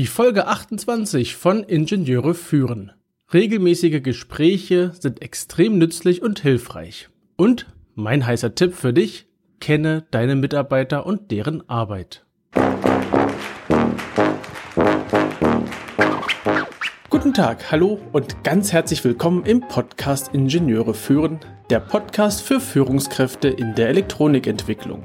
Die Folge 28 von Ingenieure führen. Regelmäßige Gespräche sind extrem nützlich und hilfreich. Und mein heißer Tipp für dich, kenne deine Mitarbeiter und deren Arbeit. Guten Tag, hallo und ganz herzlich willkommen im Podcast Ingenieure führen, der Podcast für Führungskräfte in der Elektronikentwicklung.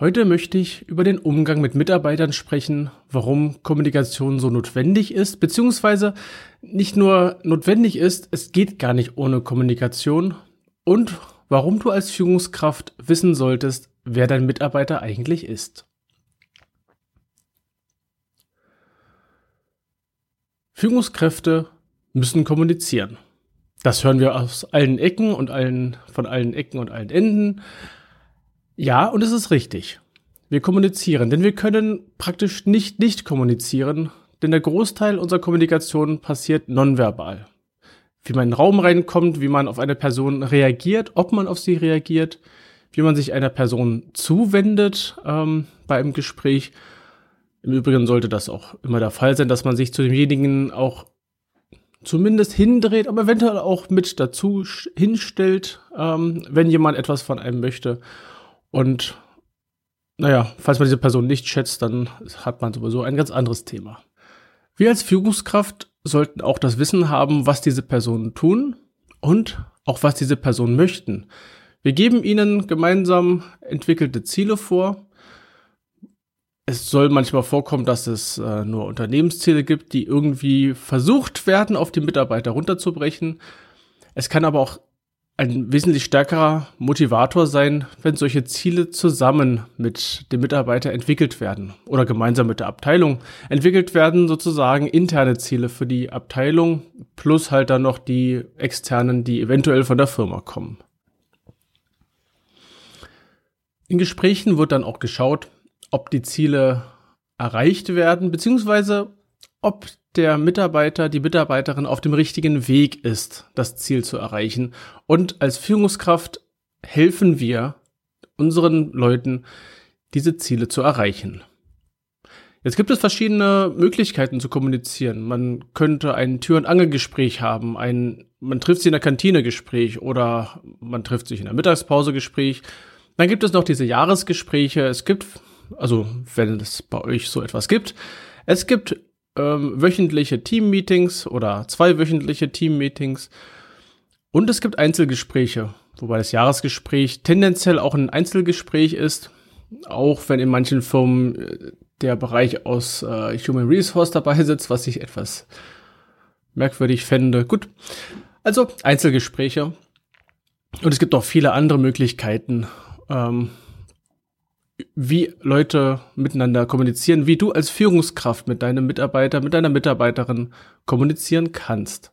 Heute möchte ich über den Umgang mit Mitarbeitern sprechen, warum Kommunikation so notwendig ist, beziehungsweise nicht nur notwendig ist, es geht gar nicht ohne Kommunikation und warum du als Führungskraft wissen solltest, wer dein Mitarbeiter eigentlich ist. Führungskräfte müssen kommunizieren. Das hören wir aus allen Ecken und allen, von allen Ecken und allen Enden. Ja, und es ist richtig. Wir kommunizieren, denn wir können praktisch nicht nicht kommunizieren, denn der Großteil unserer Kommunikation passiert nonverbal. Wie man in den Raum reinkommt, wie man auf eine Person reagiert, ob man auf sie reagiert, wie man sich einer Person zuwendet ähm, bei einem Gespräch. Im Übrigen sollte das auch immer der Fall sein, dass man sich zu demjenigen auch zumindest hindreht, aber eventuell auch mit dazu hinstellt, ähm, wenn jemand etwas von einem möchte. Und naja, falls man diese Person nicht schätzt, dann hat man sowieso ein ganz anderes Thema. Wir als Führungskraft sollten auch das Wissen haben, was diese Personen tun und auch was diese Personen möchten. Wir geben ihnen gemeinsam entwickelte Ziele vor. Es soll manchmal vorkommen, dass es äh, nur Unternehmensziele gibt, die irgendwie versucht werden, auf die Mitarbeiter runterzubrechen. Es kann aber auch ein wesentlich stärkerer Motivator sein, wenn solche Ziele zusammen mit dem Mitarbeiter entwickelt werden oder gemeinsam mit der Abteilung entwickelt werden, sozusagen interne Ziele für die Abteilung plus halt dann noch die externen, die eventuell von der Firma kommen. In Gesprächen wird dann auch geschaut, ob die Ziele erreicht werden, beziehungsweise ob der Mitarbeiter, die Mitarbeiterin auf dem richtigen Weg ist, das Ziel zu erreichen. Und als Führungskraft helfen wir unseren Leuten, diese Ziele zu erreichen. Jetzt gibt es verschiedene Möglichkeiten zu kommunizieren. Man könnte ein Tür- und Angelgespräch haben, ein, man trifft sich in der Kantine Gespräch oder man trifft sich in der Mittagspause Gespräch. Dann gibt es noch diese Jahresgespräche. Es gibt, also wenn es bei euch so etwas gibt, es gibt ähm, wöchentliche Team-Meetings oder zweiwöchentliche Team-Meetings. Und es gibt Einzelgespräche, wobei das Jahresgespräch tendenziell auch ein Einzelgespräch ist, auch wenn in manchen Firmen äh, der Bereich aus äh, Human Resource dabei sitzt, was ich etwas merkwürdig fände. Gut, also Einzelgespräche. Und es gibt auch viele andere Möglichkeiten, ähm, wie Leute miteinander kommunizieren, wie du als Führungskraft mit deinem Mitarbeiter, mit deiner Mitarbeiterin kommunizieren kannst.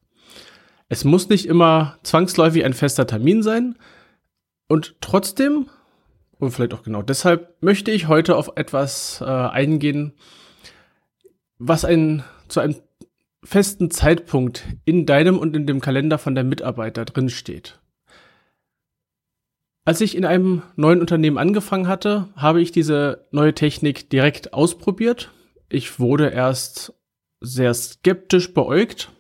Es muss nicht immer zwangsläufig ein fester Termin sein und trotzdem, und vielleicht auch genau deshalb, möchte ich heute auf etwas äh, eingehen, was ein, zu einem festen Zeitpunkt in deinem und in dem Kalender von der Mitarbeiter drin steht. Als ich in einem neuen Unternehmen angefangen hatte, habe ich diese neue Technik direkt ausprobiert. Ich wurde erst sehr skeptisch beäugt.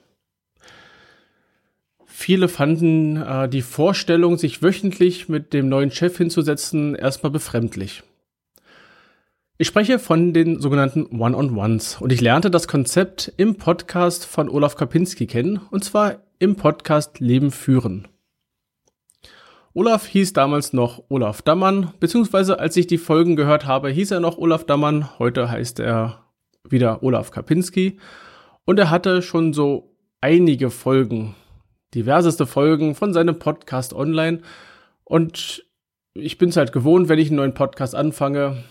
Viele fanden äh, die Vorstellung, sich wöchentlich mit dem neuen Chef hinzusetzen, erstmal befremdlich. Ich spreche von den sogenannten One-on-Ones und ich lernte das Konzept im Podcast von Olaf Kapinski kennen, und zwar im Podcast Leben führen. Olaf hieß damals noch Olaf Dammann, beziehungsweise als ich die Folgen gehört habe, hieß er noch Olaf Dammann. Heute heißt er wieder Olaf Kapinski. Und er hatte schon so einige Folgen, diverseste Folgen von seinem Podcast online. Und ich bin es halt gewohnt, wenn ich einen neuen Podcast anfange,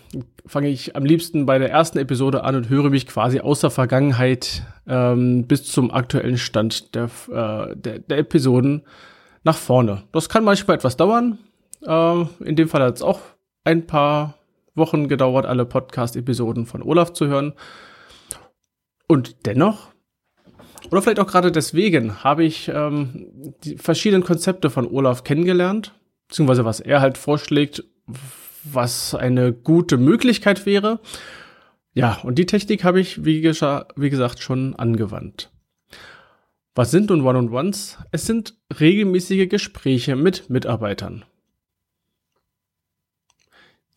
fange ich am liebsten bei der ersten Episode an und höre mich quasi aus der Vergangenheit ähm, bis zum aktuellen Stand der, äh, der, der Episoden nach vorne. Das kann manchmal etwas dauern. Äh, in dem Fall hat es auch ein paar Wochen gedauert, alle Podcast-Episoden von Olaf zu hören. Und dennoch, oder vielleicht auch gerade deswegen, habe ich ähm, die verschiedenen Konzepte von Olaf kennengelernt beziehungsweise was er halt vorschlägt, was eine gute Möglichkeit wäre. Ja, und die Technik habe ich, wie, wie gesagt, schon angewandt. Was sind nun One-on-Ones? Es sind regelmäßige Gespräche mit Mitarbeitern.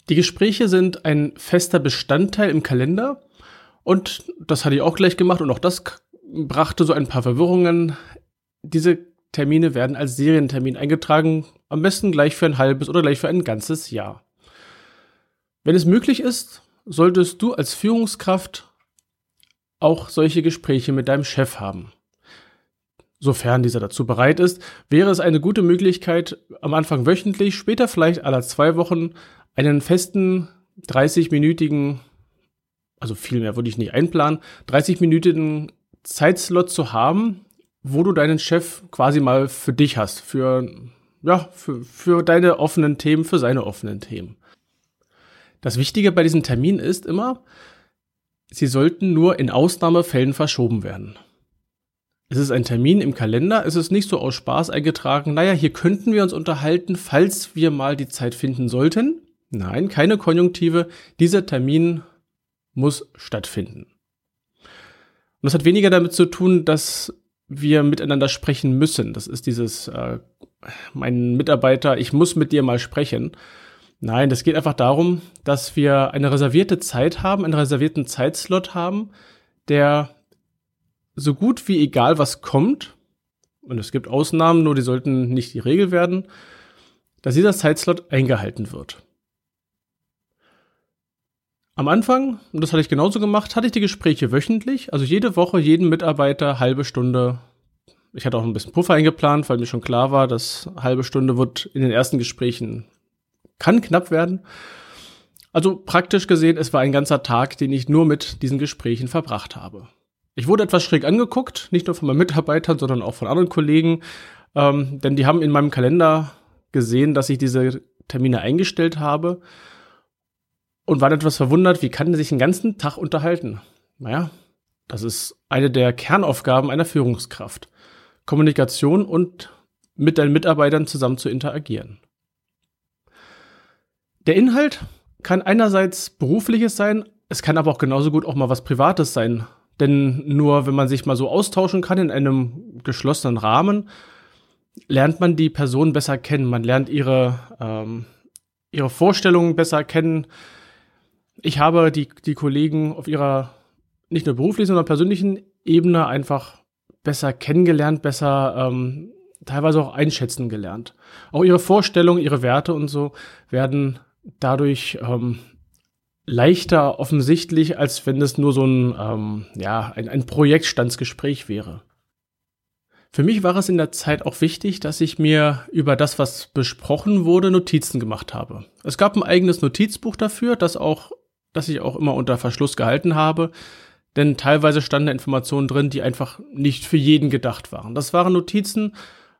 Die Gespräche sind ein fester Bestandteil im Kalender und das hatte ich auch gleich gemacht und auch das brachte so ein paar Verwirrungen. Diese Termine werden als Serientermin eingetragen, am besten gleich für ein halbes oder gleich für ein ganzes Jahr. Wenn es möglich ist, solltest du als Führungskraft auch solche Gespräche mit deinem Chef haben. Sofern dieser dazu bereit ist, wäre es eine gute Möglichkeit, am Anfang wöchentlich, später vielleicht alle zwei Wochen einen festen 30-minütigen, also viel mehr würde ich nicht einplanen, 30-minütigen Zeitslot zu haben, wo du deinen Chef quasi mal für dich hast, für, ja, für, für deine offenen Themen, für seine offenen Themen. Das Wichtige bei diesem Termin ist immer, sie sollten nur in Ausnahmefällen verschoben werden. Es ist ein Termin im Kalender, es ist nicht so aus Spaß eingetragen, naja, hier könnten wir uns unterhalten, falls wir mal die Zeit finden sollten. Nein, keine Konjunktive, dieser Termin muss stattfinden. Und das hat weniger damit zu tun, dass wir miteinander sprechen müssen. Das ist dieses, äh, mein Mitarbeiter, ich muss mit dir mal sprechen. Nein, das geht einfach darum, dass wir eine reservierte Zeit haben, einen reservierten Zeitslot haben, der so gut wie egal was kommt, und es gibt Ausnahmen, nur die sollten nicht die Regel werden, dass dieser Zeitslot eingehalten wird. Am Anfang, und das hatte ich genauso gemacht, hatte ich die Gespräche wöchentlich, also jede Woche jeden Mitarbeiter halbe Stunde. Ich hatte auch ein bisschen Puffer eingeplant, weil mir schon klar war, dass halbe Stunde wird in den ersten Gesprächen kann knapp werden. Also praktisch gesehen, es war ein ganzer Tag, den ich nur mit diesen Gesprächen verbracht habe. Ich wurde etwas schräg angeguckt, nicht nur von meinen Mitarbeitern, sondern auch von anderen Kollegen, ähm, denn die haben in meinem Kalender gesehen, dass ich diese Termine eingestellt habe und waren etwas verwundert, wie kann er sich den ganzen Tag unterhalten? Naja, das ist eine der Kernaufgaben einer Führungskraft. Kommunikation und mit deinen Mitarbeitern zusammen zu interagieren. Der Inhalt kann einerseits berufliches sein, es kann aber auch genauso gut auch mal was Privates sein. Denn nur wenn man sich mal so austauschen kann in einem geschlossenen Rahmen, lernt man die Person besser kennen. Man lernt ihre, ähm, ihre Vorstellungen besser kennen, ich habe die, die Kollegen auf ihrer nicht nur beruflichen, sondern persönlichen Ebene einfach besser kennengelernt, besser ähm, teilweise auch einschätzen gelernt. Auch ihre Vorstellungen, ihre Werte und so werden dadurch ähm, leichter offensichtlich, als wenn es nur so ein, ähm, ja, ein, ein Projektstandsgespräch wäre. Für mich war es in der Zeit auch wichtig, dass ich mir über das, was besprochen wurde, Notizen gemacht habe. Es gab ein eigenes Notizbuch dafür, das auch das ich auch immer unter Verschluss gehalten habe. Denn teilweise standen Informationen drin, die einfach nicht für jeden gedacht waren. Das waren Notizen,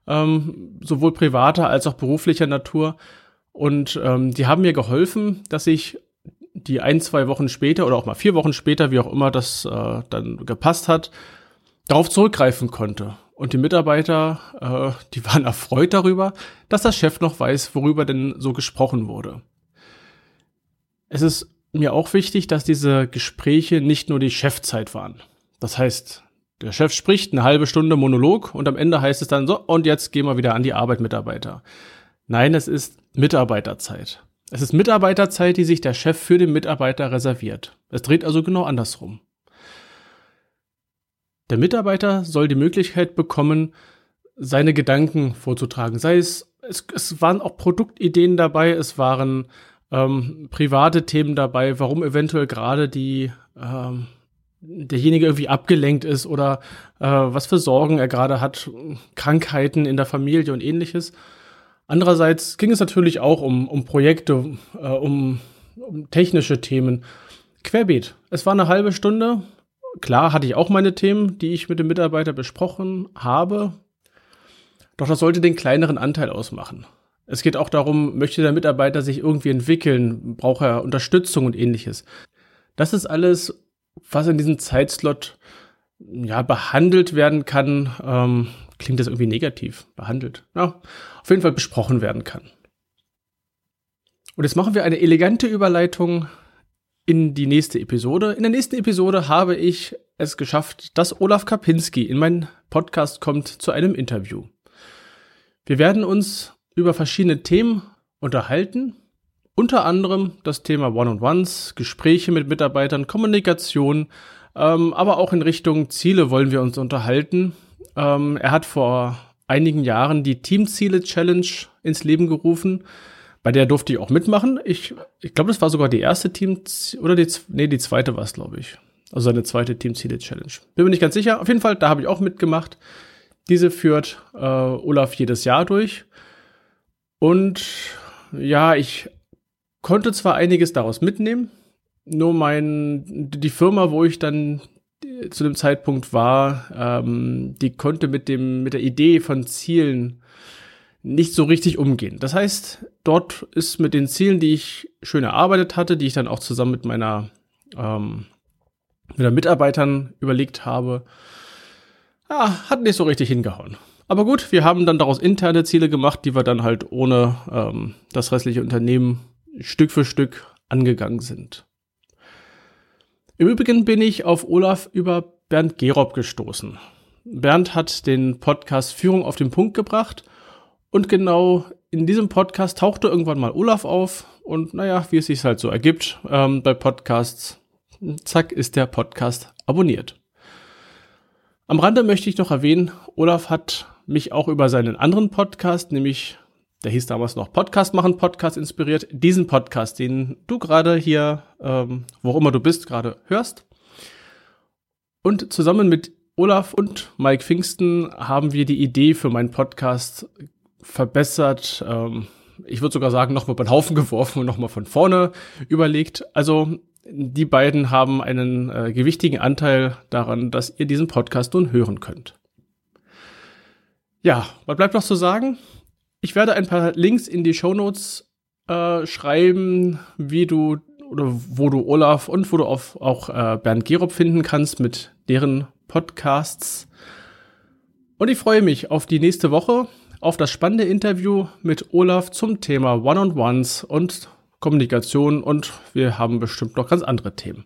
ähm, sowohl privater als auch beruflicher Natur. Und ähm, die haben mir geholfen, dass ich die ein, zwei Wochen später oder auch mal vier Wochen später, wie auch immer das äh, dann gepasst hat, darauf zurückgreifen konnte. Und die Mitarbeiter, äh, die waren erfreut darüber, dass der Chef noch weiß, worüber denn so gesprochen wurde. Es ist mir auch wichtig, dass diese Gespräche nicht nur die Chefzeit waren. Das heißt, der Chef spricht eine halbe Stunde Monolog und am Ende heißt es dann so, und jetzt gehen wir wieder an die Arbeit, Mitarbeiter. Nein, es ist Mitarbeiterzeit. Es ist Mitarbeiterzeit, die sich der Chef für den Mitarbeiter reserviert. Es dreht also genau andersrum. Der Mitarbeiter soll die Möglichkeit bekommen, seine Gedanken vorzutragen. Sei es, es, es waren auch Produktideen dabei, es waren ähm, private Themen dabei, warum eventuell gerade die ähm, derjenige irgendwie abgelenkt ist oder äh, was für Sorgen er gerade hat, Krankheiten in der Familie und ähnliches. Andererseits ging es natürlich auch um, um Projekte, äh, um, um technische Themen. Querbeet. Es war eine halbe Stunde. Klar hatte ich auch meine Themen, die ich mit dem Mitarbeiter besprochen habe. Doch das sollte den kleineren Anteil ausmachen. Es geht auch darum, möchte der Mitarbeiter sich irgendwie entwickeln, braucht er Unterstützung und ähnliches. Das ist alles, was in diesem Zeitslot ja, behandelt werden kann, ähm, klingt das irgendwie negativ, behandelt. Ja, auf jeden Fall besprochen werden kann. Und jetzt machen wir eine elegante Überleitung in die nächste Episode. In der nächsten Episode habe ich es geschafft, dass Olaf Kapinski in meinen Podcast kommt zu einem Interview. Wir werden uns über verschiedene Themen unterhalten, unter anderem das Thema One-on-Ones, Gespräche mit Mitarbeitern, Kommunikation, ähm, aber auch in Richtung Ziele wollen wir uns unterhalten. Ähm, er hat vor einigen Jahren die Teamziele Challenge ins Leben gerufen. Bei der durfte ich auch mitmachen. Ich, ich glaube, das war sogar die erste Team oder die, nee, die zweite war es, glaube ich. Also seine zweite Teamziele Challenge. Bin mir nicht ganz sicher. Auf jeden Fall, da habe ich auch mitgemacht. Diese führt äh, Olaf jedes Jahr durch. Und ja, ich konnte zwar einiges daraus mitnehmen, nur mein, die Firma, wo ich dann zu dem Zeitpunkt war, ähm, die konnte mit dem, mit der Idee von Zielen nicht so richtig umgehen. Das heißt, dort ist mit den Zielen, die ich schön erarbeitet hatte, die ich dann auch zusammen mit meiner, ähm, mit den Mitarbeitern überlegt habe, ah, hat nicht so richtig hingehauen. Aber gut, wir haben dann daraus interne Ziele gemacht, die wir dann halt ohne ähm, das restliche Unternehmen Stück für Stück angegangen sind. Im Übrigen bin ich auf Olaf über Bernd Gerob gestoßen. Bernd hat den Podcast Führung auf den Punkt gebracht und genau in diesem Podcast tauchte irgendwann mal Olaf auf und naja, wie es sich halt so ergibt ähm, bei Podcasts, zack, ist der Podcast abonniert. Am Rande möchte ich noch erwähnen, Olaf hat mich auch über seinen anderen Podcast, nämlich der hieß damals noch Podcast machen, Podcast inspiriert, diesen Podcast, den du gerade hier, ähm, wo auch immer du bist, gerade hörst. Und zusammen mit Olaf und Mike Pfingsten haben wir die Idee für meinen Podcast verbessert. Ähm, ich würde sogar sagen, nochmal beim Haufen geworfen und nochmal von vorne überlegt. Also die beiden haben einen äh, gewichtigen Anteil daran, dass ihr diesen Podcast nun hören könnt. Ja, was bleibt noch zu sagen? Ich werde ein paar Links in die Show Notes äh, schreiben, wie du oder wo du Olaf und wo du auf, auch äh, Bernd Gerob finden kannst mit deren Podcasts. Und ich freue mich auf die nächste Woche, auf das spannende Interview mit Olaf zum Thema One-on-Ones und Kommunikation und wir haben bestimmt noch ganz andere Themen.